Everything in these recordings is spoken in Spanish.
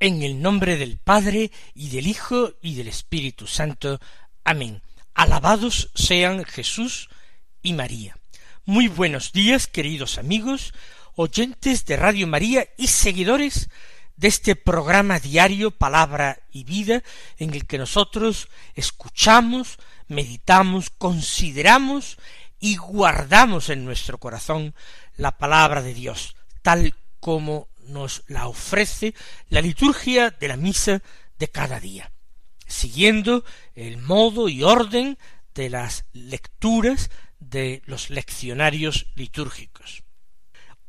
En el nombre del Padre y del Hijo y del Espíritu Santo. Amén. Alabados sean Jesús y María. Muy buenos días, queridos amigos, oyentes de Radio María y seguidores de este programa diario Palabra y Vida, en el que nosotros escuchamos, meditamos, consideramos y guardamos en nuestro corazón la palabra de Dios, tal como nos la ofrece la liturgia de la misa de cada día, siguiendo el modo y orden de las lecturas de los leccionarios litúrgicos.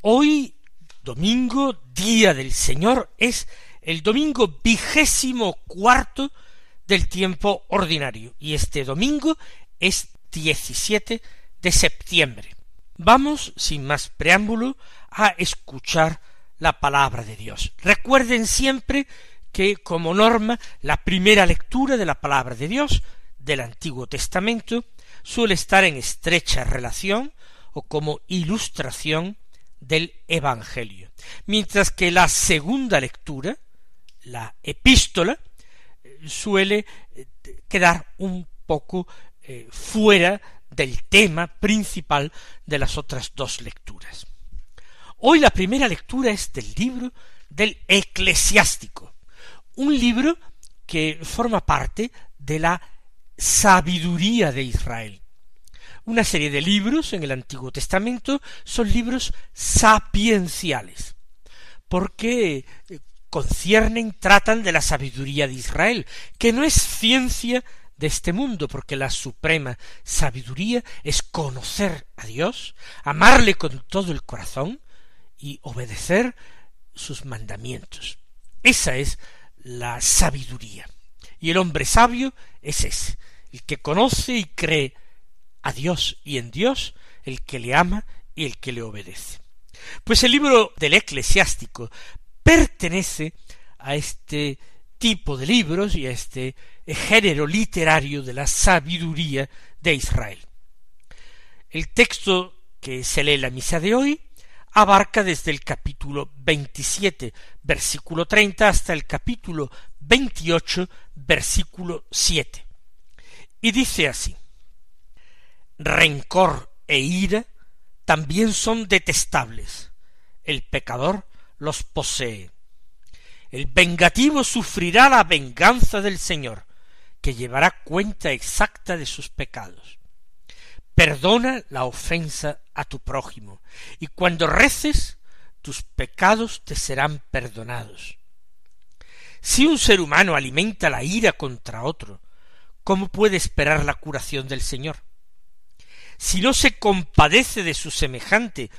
Hoy, domingo, día del Señor, es el domingo vigésimo cuarto del tiempo ordinario, y este domingo es 17 de septiembre. Vamos, sin más preámbulo, a escuchar la palabra de Dios. Recuerden siempre que como norma la primera lectura de la palabra de Dios del Antiguo Testamento suele estar en estrecha relación o como ilustración del Evangelio, mientras que la segunda lectura, la epístola, suele eh, quedar un poco eh, fuera del tema principal de las otras dos lecturas. Hoy la primera lectura es del libro del eclesiástico, un libro que forma parte de la sabiduría de Israel. Una serie de libros en el Antiguo Testamento son libros sapienciales, porque eh, conciernen, tratan de la sabiduría de Israel, que no es ciencia de este mundo, porque la suprema sabiduría es conocer a Dios, amarle con todo el corazón, y obedecer sus mandamientos. Esa es la sabiduría. Y el hombre sabio es ese, el que conoce y cree a Dios y en Dios, el que le ama y el que le obedece. Pues el libro del eclesiástico pertenece a este tipo de libros y a este género literario de la sabiduría de Israel. El texto que se lee en la misa de hoy abarca desde el capítulo 27, versículo 30, hasta el capítulo 28, versículo 7. Y dice así, Rencor e ira también son detestables. El pecador los posee. El vengativo sufrirá la venganza del Señor, que llevará cuenta exacta de sus pecados. Perdona la ofensa a tu prójimo, y cuando reces, tus pecados te serán perdonados. Si un ser humano alimenta la ira contra otro, ¿cómo puede esperar la curación del Señor? Si no se compadece de su semejante,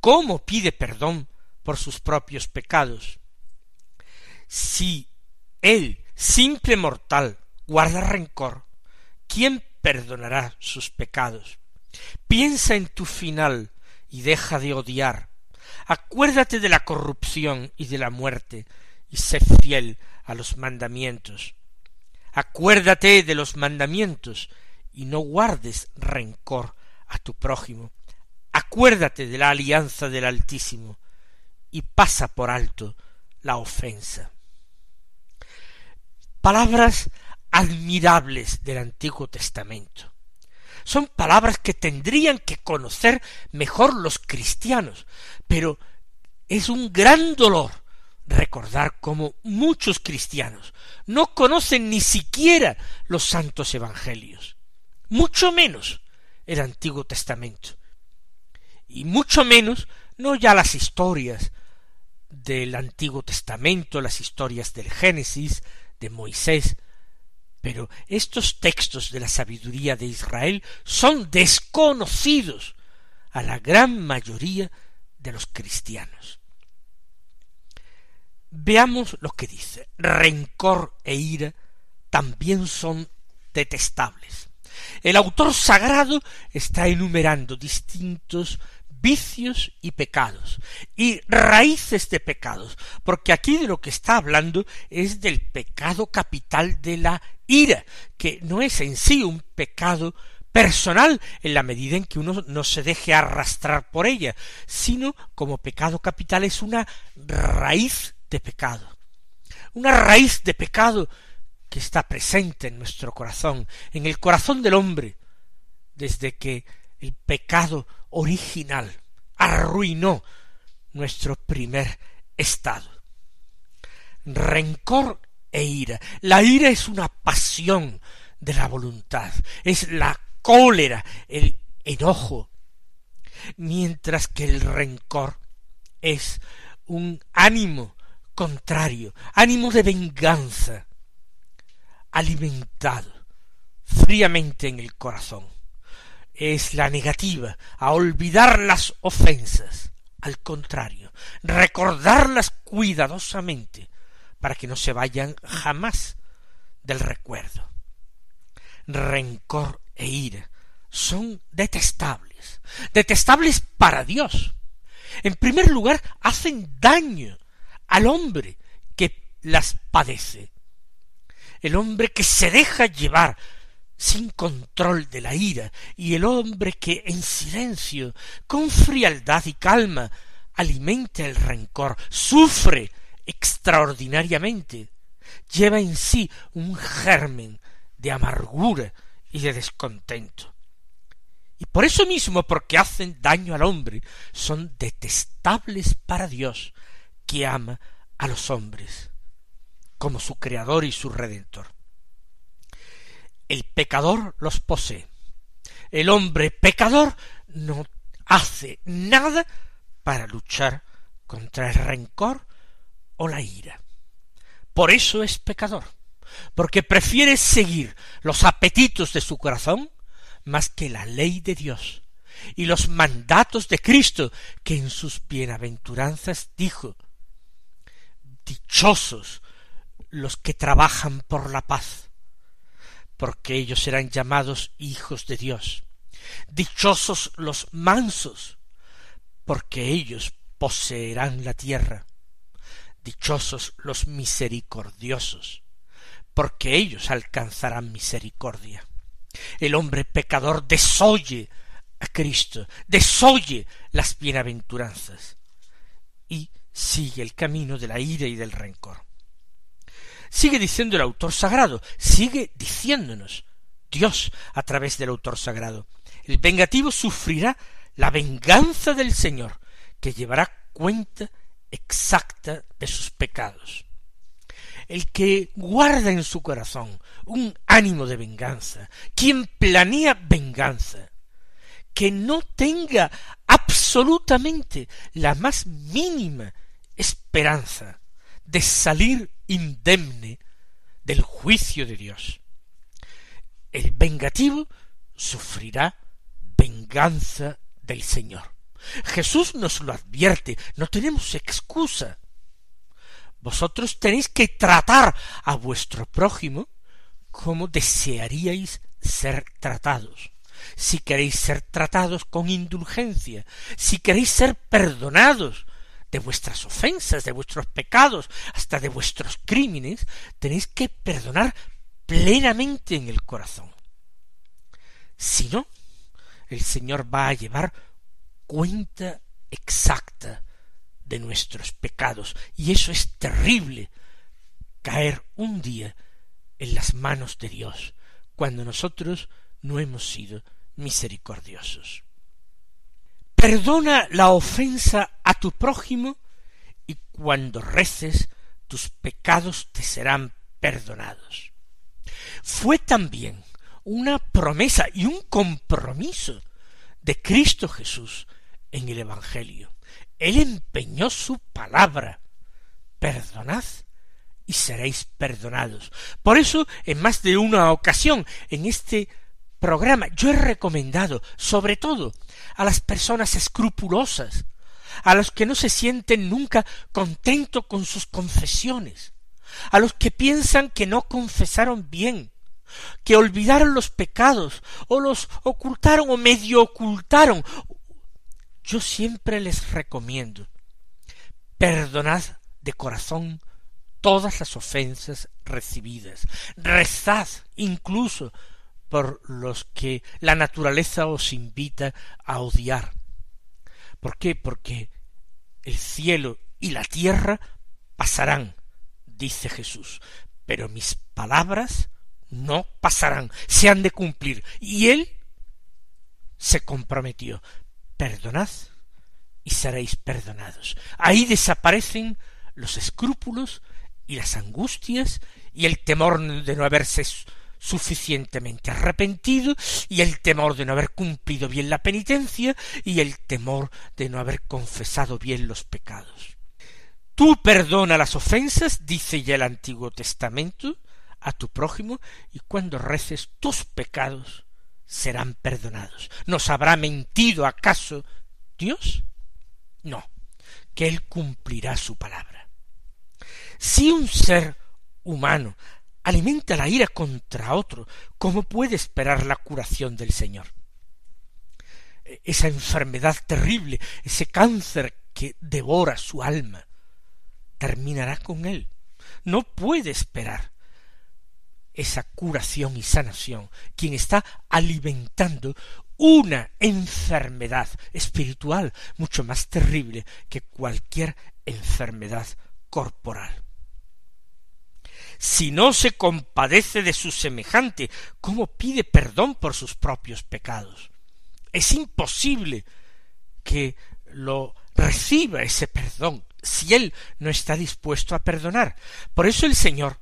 ¿cómo pide perdón por sus propios pecados? Si él, simple mortal, guarda rencor, ¿quién perdonará sus pecados? Piensa en tu final y deja de odiar. Acuérdate de la corrupción y de la muerte y sé fiel a los mandamientos. Acuérdate de los mandamientos y no guardes rencor a tu prójimo. Acuérdate de la alianza del Altísimo y pasa por alto la ofensa. Palabras admirables del Antiguo Testamento. Son palabras que tendrían que conocer mejor los cristianos, pero es un gran dolor recordar cómo muchos cristianos no conocen ni siquiera los santos evangelios, mucho menos el Antiguo Testamento, y mucho menos no ya las historias del Antiguo Testamento, las historias del Génesis, de Moisés, Pero estos textos de la sabiduría de Israel son desconocidos a la gran mayoría de los cristianos. Veamos lo que dice. Rencor e ira también son detestables. El autor sagrado está enumerando distintos vicios y pecados y raíces de pecados, porque aquí de lo que está hablando es del pecado capital de la ira, que no es en sí un pecado personal en la medida en que uno no se deje arrastrar por ella, sino como pecado capital es una raíz de pecado. Una raíz de pecado que está presente en nuestro corazón, en el corazón del hombre, desde que el pecado original arruinó nuestro primer estado. Rencor e ira. La ira es una pasión de la voluntad, es la cólera, el enojo, mientras que el rencor es un ánimo contrario, ánimo de venganza, alimentado fríamente en el corazón. Es la negativa a olvidar las ofensas, al contrario, recordarlas cuidadosamente para que no se vayan jamás del recuerdo. Rencor e ira son detestables, detestables para Dios. En primer lugar, hacen daño al hombre que las padece, el hombre que se deja llevar sin control de la ira, y el hombre que en silencio, con frialdad y calma, alimenta el rencor, sufre extraordinariamente, lleva en sí un germen de amargura y de descontento. Y por eso mismo, porque hacen daño al hombre, son detestables para Dios, que ama a los hombres como su creador y su redentor. El pecador los posee. El hombre pecador no hace nada para luchar contra el rencor o la ira. Por eso es pecador, porque prefiere seguir los apetitos de su corazón más que la ley de Dios y los mandatos de Cristo, que en sus bienaventuranzas dijo Dichosos los que trabajan por la paz, porque ellos serán llamados hijos de Dios. Dichosos los mansos, porque ellos poseerán la tierra. Dichosos los misericordiosos, porque ellos alcanzarán misericordia. El hombre pecador desoye a Cristo, desoye las bienaventuranzas y sigue el camino de la ira y del rencor. Sigue diciendo el autor sagrado, sigue diciéndonos Dios a través del autor sagrado. El vengativo sufrirá la venganza del Señor, que llevará cuenta exacta de sus pecados. El que guarda en su corazón un ánimo de venganza, quien planea venganza, que no tenga absolutamente la más mínima esperanza de salir indemne del juicio de Dios. El vengativo sufrirá venganza del Señor. Jesús nos lo advierte, no tenemos excusa. Vosotros tenéis que tratar a vuestro prójimo como desearíais ser tratados. Si queréis ser tratados con indulgencia, si queréis ser perdonados de vuestras ofensas, de vuestros pecados, hasta de vuestros crímenes, tenéis que perdonar plenamente en el corazón. Si no, el Señor va a llevar cuenta exacta de nuestros pecados, y eso es terrible, caer un día en las manos de Dios, cuando nosotros no hemos sido misericordiosos. Perdona la ofensa a tu prójimo y cuando reces tus pecados te serán perdonados. Fue también una promesa y un compromiso de Cristo Jesús en el Evangelio. Él empeñó su palabra. Perdonad y seréis perdonados. Por eso, en más de una ocasión, en este programa, yo he recomendado, sobre todo, a las personas escrupulosas, a los que no se sienten nunca contentos con sus confesiones, a los que piensan que no confesaron bien, que olvidaron los pecados, o los ocultaron o medio ocultaron. Yo siempre les recomiendo, perdonad de corazón todas las ofensas recibidas, rezad incluso por los que la naturaleza os invita a odiar. ¿Por qué? Porque el cielo y la tierra pasarán, dice Jesús, pero mis palabras no pasarán, se han de cumplir. Y él se comprometió, perdonad y seréis perdonados. Ahí desaparecen los escrúpulos y las angustias y el temor de no haberse suficientemente arrepentido y el temor de no haber cumplido bien la penitencia y el temor de no haber confesado bien los pecados. Tú perdona las ofensas, dice ya el Antiguo Testamento, a tu prójimo y cuando reces tus pecados serán perdonados. ¿Nos habrá mentido acaso Dios? No, que Él cumplirá su palabra. Si un ser humano alimenta la ira contra otro, ¿cómo puede esperar la curación del Señor? E, esa enfermedad terrible, ese cáncer que devora su alma, terminará con él. No puede esperar esa curación y sanación quien está alimentando una enfermedad espiritual mucho más terrible que cualquier enfermedad corporal. Si no se compadece de su semejante, ¿cómo pide perdón por sus propios pecados? Es imposible que lo reciba ese perdón si él no está dispuesto a perdonar. Por eso el Señor,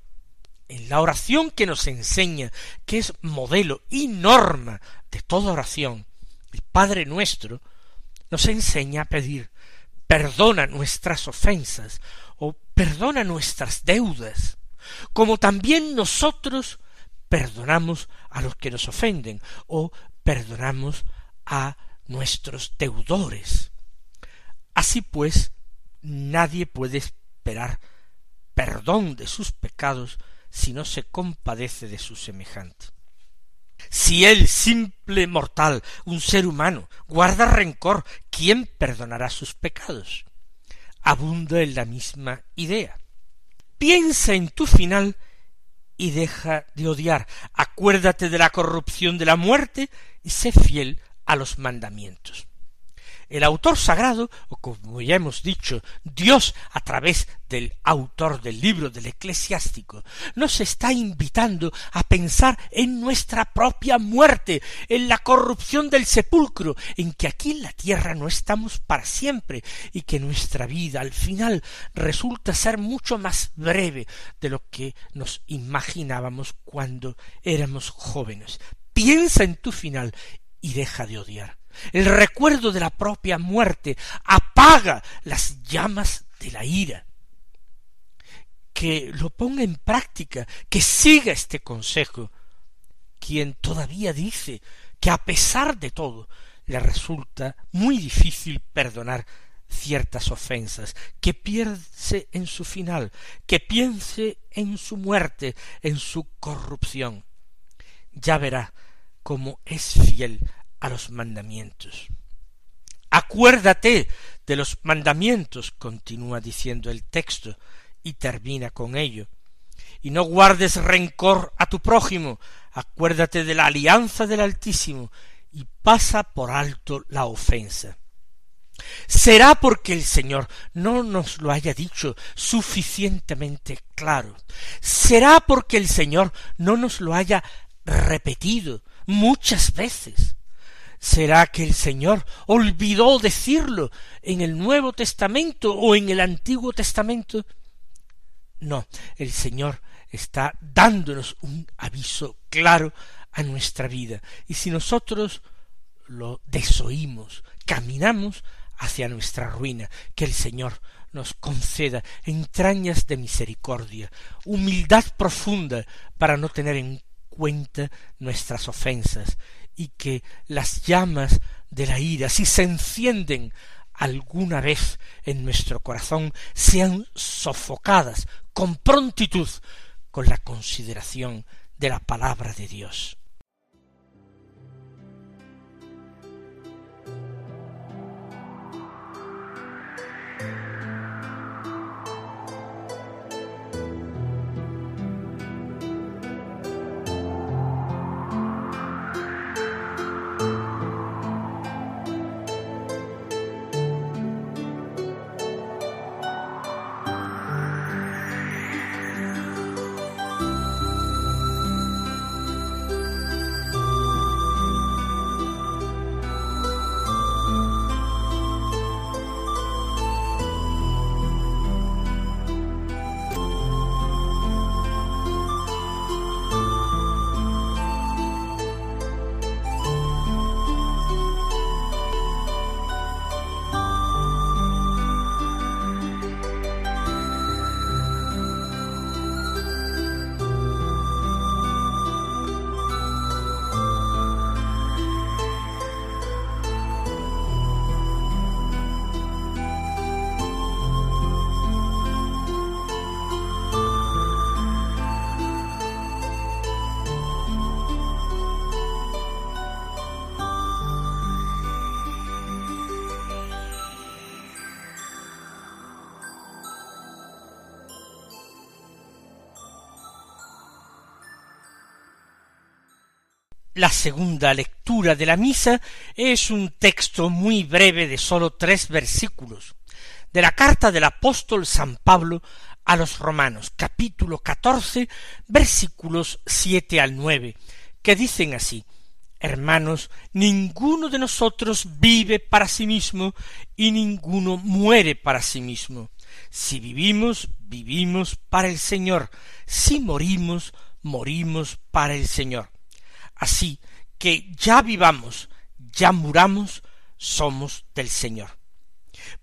en la oración que nos enseña, que es modelo y norma de toda oración, el Padre nuestro, nos enseña a pedir perdona nuestras ofensas o perdona nuestras deudas como también nosotros perdonamos a los que nos ofenden o perdonamos a nuestros deudores. Así pues, nadie puede esperar perdón de sus pecados si no se compadece de su semejante. Si el simple mortal, un ser humano, guarda rencor, ¿quién perdonará sus pecados? Abunda en la misma idea. Piensa en tu final y deja de odiar. Acuérdate de la corrupción de la muerte y sé fiel a los mandamientos. El autor sagrado, o como ya hemos dicho, Dios a través del autor del libro del eclesiástico, nos está invitando a pensar en nuestra propia muerte, en la corrupción del sepulcro, en que aquí en la tierra no estamos para siempre y que nuestra vida al final resulta ser mucho más breve de lo que nos imaginábamos cuando éramos jóvenes. Piensa en tu final y deja de odiar. El recuerdo de la propia muerte apaga las llamas de la ira. Que lo ponga en práctica, que siga este consejo. Quien todavía dice que a pesar de todo le resulta muy difícil perdonar ciertas ofensas, que piense en su final, que piense en su muerte, en su corrupción. Ya verá cómo es fiel a los mandamientos. Acuérdate de los mandamientos, continúa diciendo el texto, y termina con ello. Y no guardes rencor a tu prójimo, acuérdate de la alianza del Altísimo, y pasa por alto la ofensa. Será porque el Señor no nos lo haya dicho suficientemente claro. Será porque el Señor no nos lo haya repetido muchas veces. ¿Será que el Señor olvidó decirlo en el Nuevo Testamento o en el Antiguo Testamento? No, el Señor está dándonos un aviso claro a nuestra vida. Y si nosotros lo desoímos, caminamos hacia nuestra ruina, que el Señor nos conceda entrañas de misericordia, humildad profunda para no tener en cuenta nuestras ofensas, y que las llamas de la ira, si se encienden alguna vez en nuestro corazón, sean sofocadas con prontitud con la consideración de la palabra de Dios. La segunda lectura de la misa es un texto muy breve de sólo tres versículos de la carta del apóstol San Pablo a los romanos, capítulo catorce, versículos siete al nueve, que dicen así Hermanos, ninguno de nosotros vive para sí mismo y ninguno muere para sí mismo. Si vivimos, vivimos para el Señor. Si morimos, morimos para el Señor. Así que ya vivamos, ya muramos, somos del Señor.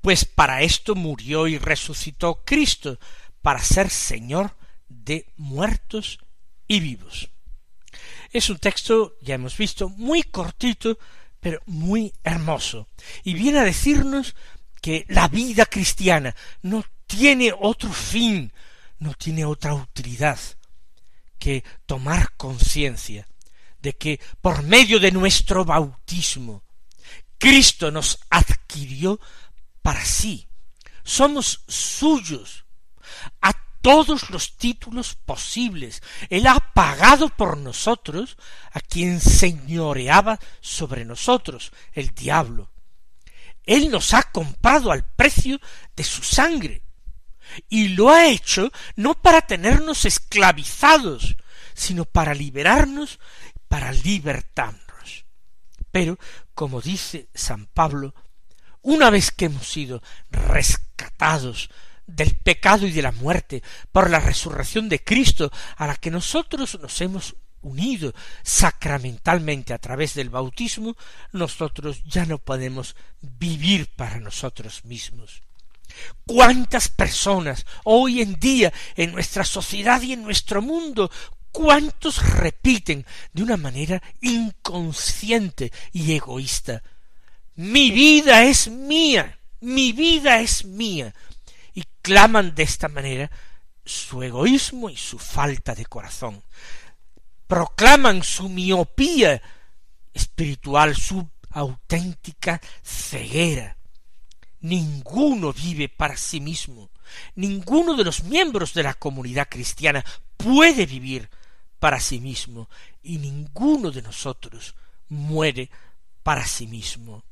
Pues para esto murió y resucitó Cristo, para ser Señor de muertos y vivos. Es un texto, ya hemos visto, muy cortito, pero muy hermoso, y viene a decirnos que la vida cristiana no tiene otro fin, no tiene otra utilidad que tomar conciencia de que por medio de nuestro bautismo Cristo nos adquirió para sí. Somos suyos a todos los títulos posibles. Él ha pagado por nosotros a quien señoreaba sobre nosotros, el diablo. Él nos ha comprado al precio de su sangre. Y lo ha hecho no para tenernos esclavizados, sino para liberarnos para libertarnos. Pero, como dice San Pablo, una vez que hemos sido rescatados del pecado y de la muerte por la resurrección de Cristo, a la que nosotros nos hemos unido sacramentalmente a través del bautismo, nosotros ya no podemos vivir para nosotros mismos. ¿Cuántas personas hoy en día en nuestra sociedad y en nuestro mundo ¿Cuántos repiten de una manera inconsciente y egoísta mi vida es mía, mi vida es mía, y claman de esta manera su egoísmo y su falta de corazón. Proclaman su miopía espiritual, su auténtica ceguera. Ninguno vive para sí mismo. Ninguno de los miembros de la comunidad cristiana puede vivir para sí mismo y ninguno de nosotros muere para sí mismo.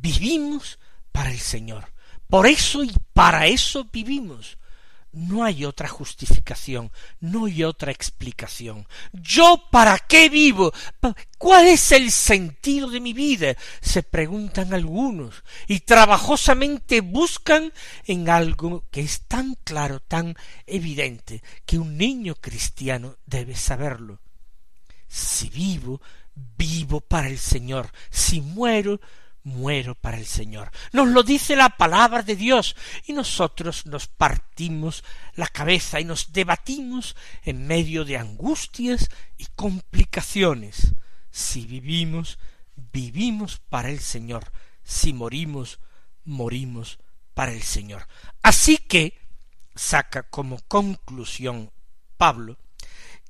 Vivimos para el Señor. Por eso y para eso vivimos. No hay otra justificación, no hay otra explicación. ¿Yo para qué vivo? ¿Cuál es el sentido de mi vida? se preguntan algunos, y trabajosamente buscan en algo que es tan claro, tan evidente, que un niño cristiano debe saberlo. Si vivo, vivo para el Señor. Si muero, muero para el Señor. Nos lo dice la palabra de Dios y nosotros nos partimos la cabeza y nos debatimos en medio de angustias y complicaciones. Si vivimos, vivimos para el Señor. Si morimos, morimos para el Señor. Así que saca como conclusión Pablo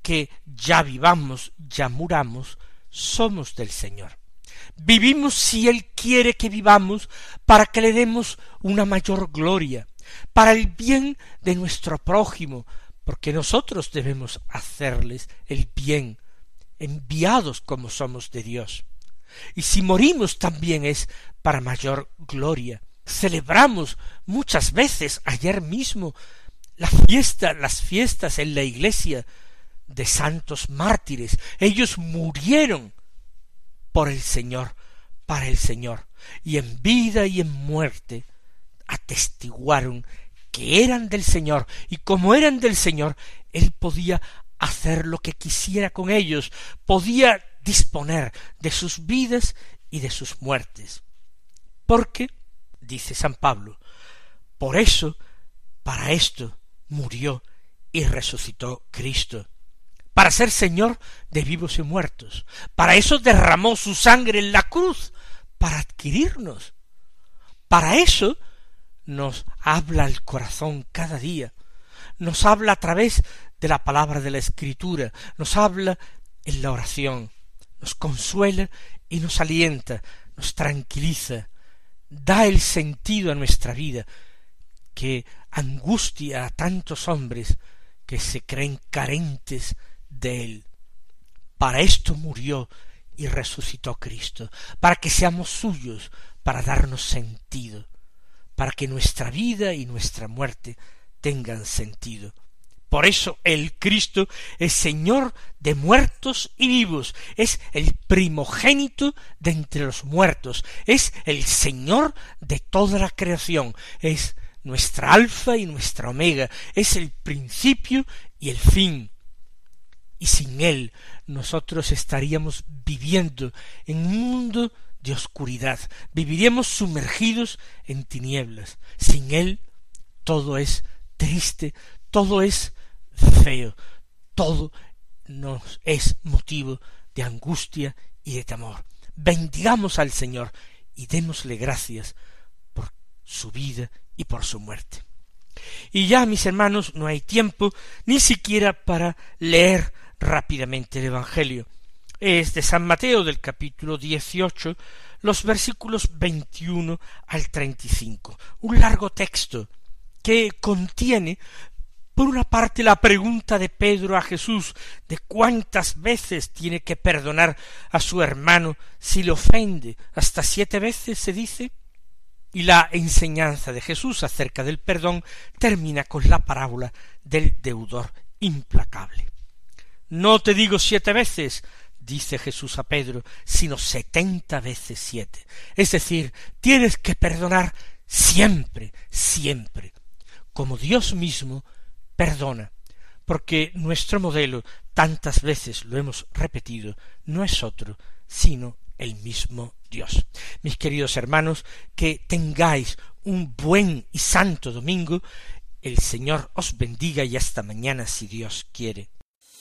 que ya vivamos, ya muramos, somos del Señor. Vivimos si Él quiere que vivamos para que le demos una mayor gloria, para el bien de nuestro prójimo, porque nosotros debemos hacerles el bien, enviados como somos de Dios. Y si morimos también es para mayor gloria. Celebramos muchas veces ayer mismo la fiesta, las fiestas en la iglesia de santos mártires. Ellos murieron por el Señor, para el Señor, y en vida y en muerte atestiguaron que eran del Señor, y como eran del Señor, Él podía hacer lo que quisiera con ellos, podía disponer de sus vidas y de sus muertes. Porque, dice San Pablo, por eso, para esto, murió y resucitó Cristo, para ser Señor de vivos y muertos. Para eso derramó su sangre en la cruz, para adquirirnos. Para eso nos habla el corazón cada día, nos habla a través de la palabra de la Escritura, nos habla en la oración, nos consuela y nos alienta, nos tranquiliza, da el sentido a nuestra vida, que angustia a tantos hombres que se creen carentes de él. Para esto murió y resucitó Cristo, para que seamos suyos, para darnos sentido, para que nuestra vida y nuestra muerte tengan sentido. Por eso el Cristo es Señor de muertos y vivos, es el primogénito de entre los muertos, es el Señor de toda la creación, es nuestra alfa y nuestra omega, es el principio y el fin, y sin Él nosotros estaríamos viviendo en un mundo de oscuridad, viviríamos sumergidos en tinieblas. Sin Él todo es triste, todo es feo, todo nos es motivo de angustia y de temor. Bendigamos al Señor y démosle gracias por su vida y por su muerte. Y ya, mis hermanos, no hay tiempo ni siquiera para leer rápidamente el Evangelio. Es de San Mateo del capítulo dieciocho, los versículos veintiuno al treinta y cinco, un largo texto que contiene por una parte la pregunta de Pedro a Jesús de cuántas veces tiene que perdonar a su hermano si le ofende, hasta siete veces se dice, y la enseñanza de Jesús acerca del perdón termina con la parábola del deudor implacable. No te digo siete veces, dice Jesús a Pedro, sino setenta veces siete. Es decir, tienes que perdonar siempre, siempre, como Dios mismo perdona, porque nuestro modelo, tantas veces lo hemos repetido, no es otro, sino el mismo Dios. Mis queridos hermanos, que tengáis un buen y santo domingo, el Señor os bendiga y hasta mañana si Dios quiere.